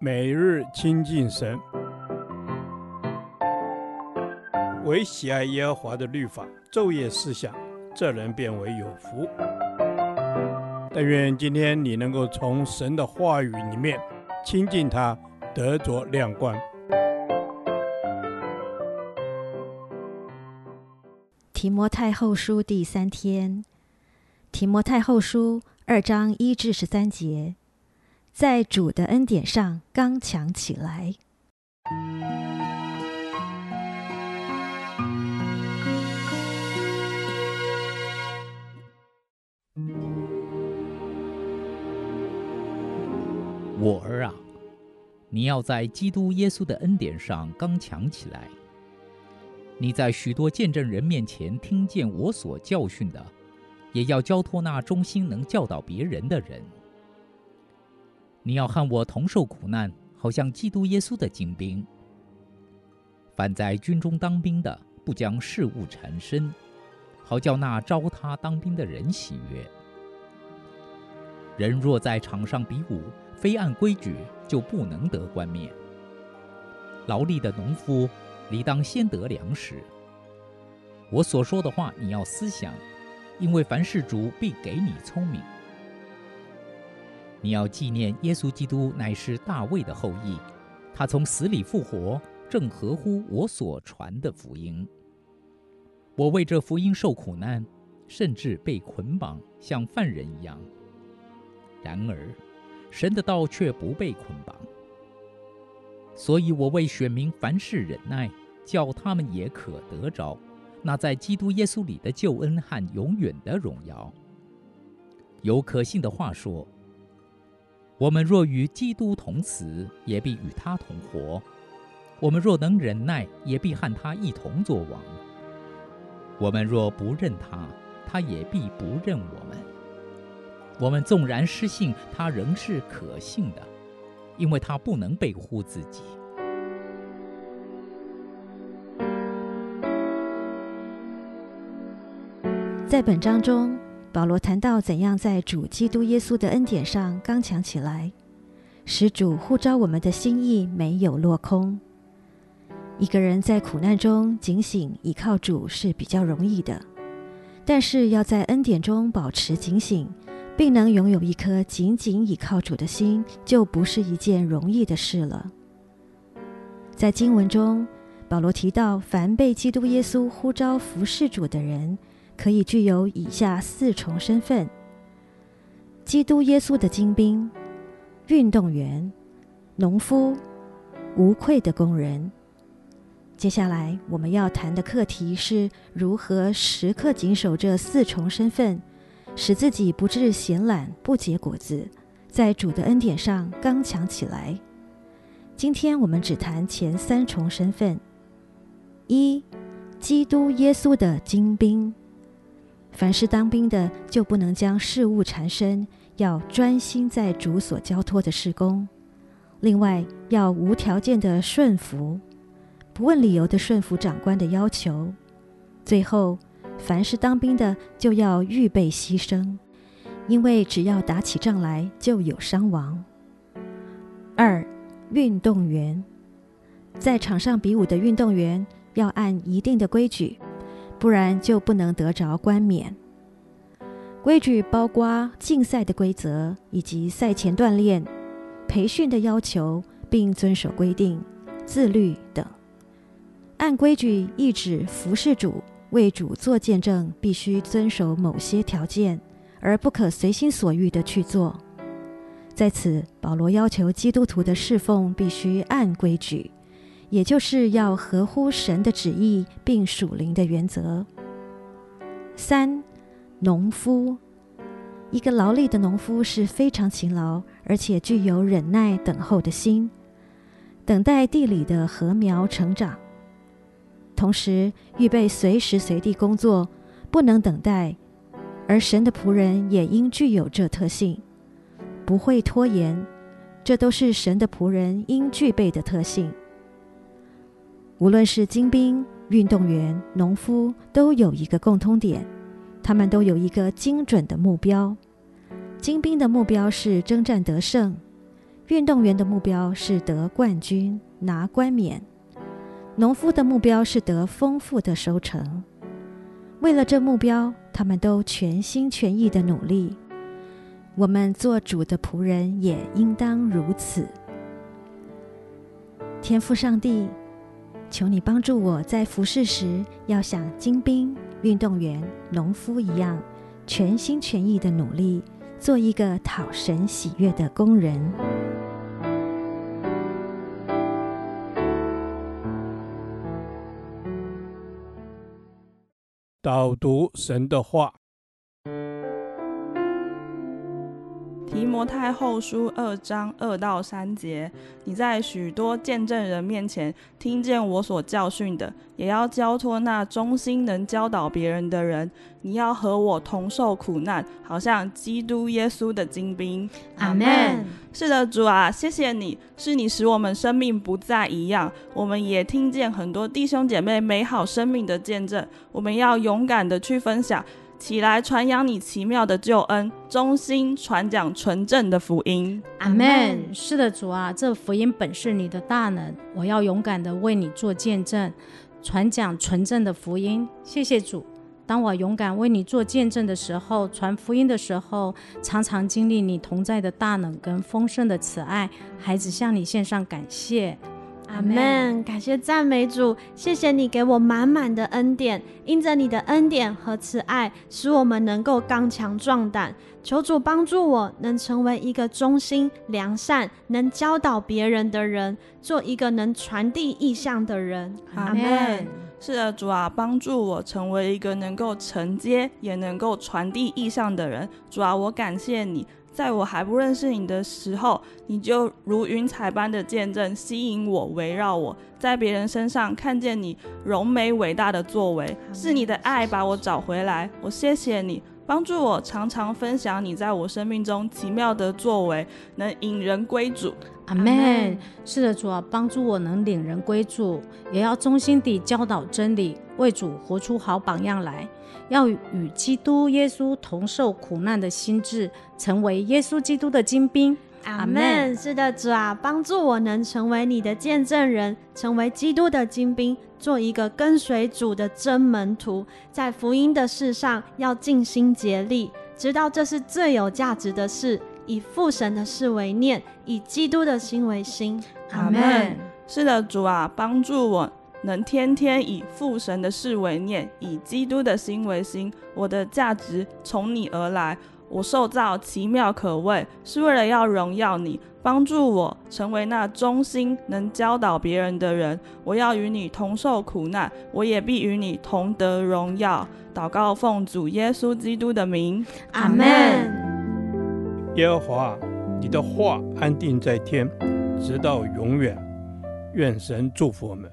每日亲近神，唯喜爱耶和华的律法，昼夜思想，这人便为有福。但愿今天你能够从神的话语里面亲近他，得着亮光。提摩太后书第三天，提摩太后书二章一至十三节。在主的恩典上刚强起来。我儿啊，你要在基督耶稣的恩典上刚强起来。你在许多见证人面前听见我所教训的，也要交托那忠心能教导别人的人。你要和我同受苦难，好像基督耶稣的精兵。凡在军中当兵的，不将事物缠身，好叫那招他当兵的人喜悦。人若在场上比武，非按规矩，就不能得冠冕。劳力的农夫，理当先得粮食。我所说的话，你要思想，因为凡事主必给你聪明。你要纪念耶稣基督乃是大卫的后裔，他从死里复活，正合乎我所传的福音。我为这福音受苦难，甚至被捆绑，像犯人一样。然而，神的道却不被捆绑。所以我为选民凡事忍耐，叫他们也可得着那在基督耶稣里的救恩和永远的荣耀。有可信的话说。我们若与基督同死，也必与他同活；我们若能忍耐，也必和他一同作王。我们若不认他，他也必不认我们。我们纵然失信，他仍是可信的，因为他不能背乎自己。在本章中，保罗谈到怎样在主基督耶稣的恩典上刚强起来，使主呼召我们的心意没有落空。一个人在苦难中警醒倚靠主是比较容易的，但是要在恩典中保持警醒，并能拥有一颗紧紧倚靠主的心，就不是一件容易的事了。在经文中，保罗提到，凡被基督耶稣呼召服侍主的人，可以具有以下四重身份：基督耶稣的精兵、运动员、农夫、无愧的工人。接下来我们要谈的课题是如何时刻谨守这四重身份，使自己不致闲懒不结果子，在主的恩典上刚强起来。今天我们只谈前三重身份：一、基督耶稣的精兵。凡是当兵的，就不能将事物缠身，要专心在主所交托的事工。另外，要无条件的顺服，不问理由的顺服长官的要求。最后，凡是当兵的，就要预备牺牲，因为只要打起仗来，就有伤亡。二、运动员，在场上比武的运动员，要按一定的规矩。不然就不能得着冠冕。规矩包括竞赛的规则，以及赛前锻炼、培训的要求，并遵守规定、自律等。按规矩意指服侍主、为主做见证，必须遵守某些条件，而不可随心所欲地去做。在此，保罗要求基督徒的侍奉必须按规矩。也就是要合乎神的旨意，并属灵的原则。三、农夫，一个劳力的农夫是非常勤劳，而且具有忍耐等候的心，等待地里的禾苗成长，同时预备随时随地工作，不能等待。而神的仆人也应具有这特性，不会拖延，这都是神的仆人应具备的特性。无论是精兵、运动员、农夫，都有一个共通点，他们都有一个精准的目标。精兵的目标是征战得胜，运动员的目标是得冠军、拿冠冕；农夫的目标是得丰富的收成。为了这目标，他们都全心全意的努力。我们做主的仆人也应当如此。天赋上帝，求你帮助我在服侍时，要像精兵、运动员、农夫一样，全心全意的努力，做一个讨神喜悦的工人。导读神的话。摩太后书二章二到三节，你在许多见证人面前听见我所教训的，也要交托那忠心能教导别人的人。你要和我同受苦难，好像基督耶稣的精兵。阿门。是的，主啊，谢谢你，是你使我们生命不再一样。我们也听见很多弟兄姐妹美好生命的见证，我们要勇敢的去分享。起来传扬你奇妙的救恩，忠心传讲纯正的福音。阿门。是的，主啊，这福音本是你的大能，我要勇敢的为你做见证，传讲纯正的福音。谢谢主。当我勇敢为你做见证的时候，传福音的时候，常常经历你同在的大能跟丰盛的慈爱。孩子向你献上感谢。阿门，感谢赞美主，谢谢你给我满满的恩典，因着你的恩典和慈爱，使我们能够刚强壮胆。求主帮助我，能成为一个忠心、良善、能教导别人的人，做一个能传递意向的人。阿门。是的，主啊，帮助我成为一个能够承接，也能够传递意向的人。主啊，我感谢你。在我还不认识你的时候，你就如云彩般的见证吸引我，围绕我，在别人身上看见你柔美伟大的作为，是你的爱把我找回来。我谢谢你，帮助我常常分享你在我生命中奇妙的作为，能引人归主。阿门。是的，主啊，帮助我能领人归主，也要忠心地教导真理，为主活出好榜样来。要与基督耶稣同受苦难的心智，成为耶稣基督的精兵。阿门。是的，主啊，帮助我能成为你的见证人，成为基督的精兵，做一个跟随主的真门徒，在福音的事上要尽心竭力，知道这是最有价值的事，以父神的事为念，以基督的心为心。阿门。是的，主啊，帮助我。能天天以父神的事为念，以基督的心为心。我的价值从你而来，我受造奇妙可畏，是为了要荣耀你，帮助我成为那忠心能教导别人的人。我要与你同受苦难，我也必与你同得荣耀。祷告奉主耶稣基督的名，阿门。耶和华，你的话安定在天，直到永远。愿神祝福我们。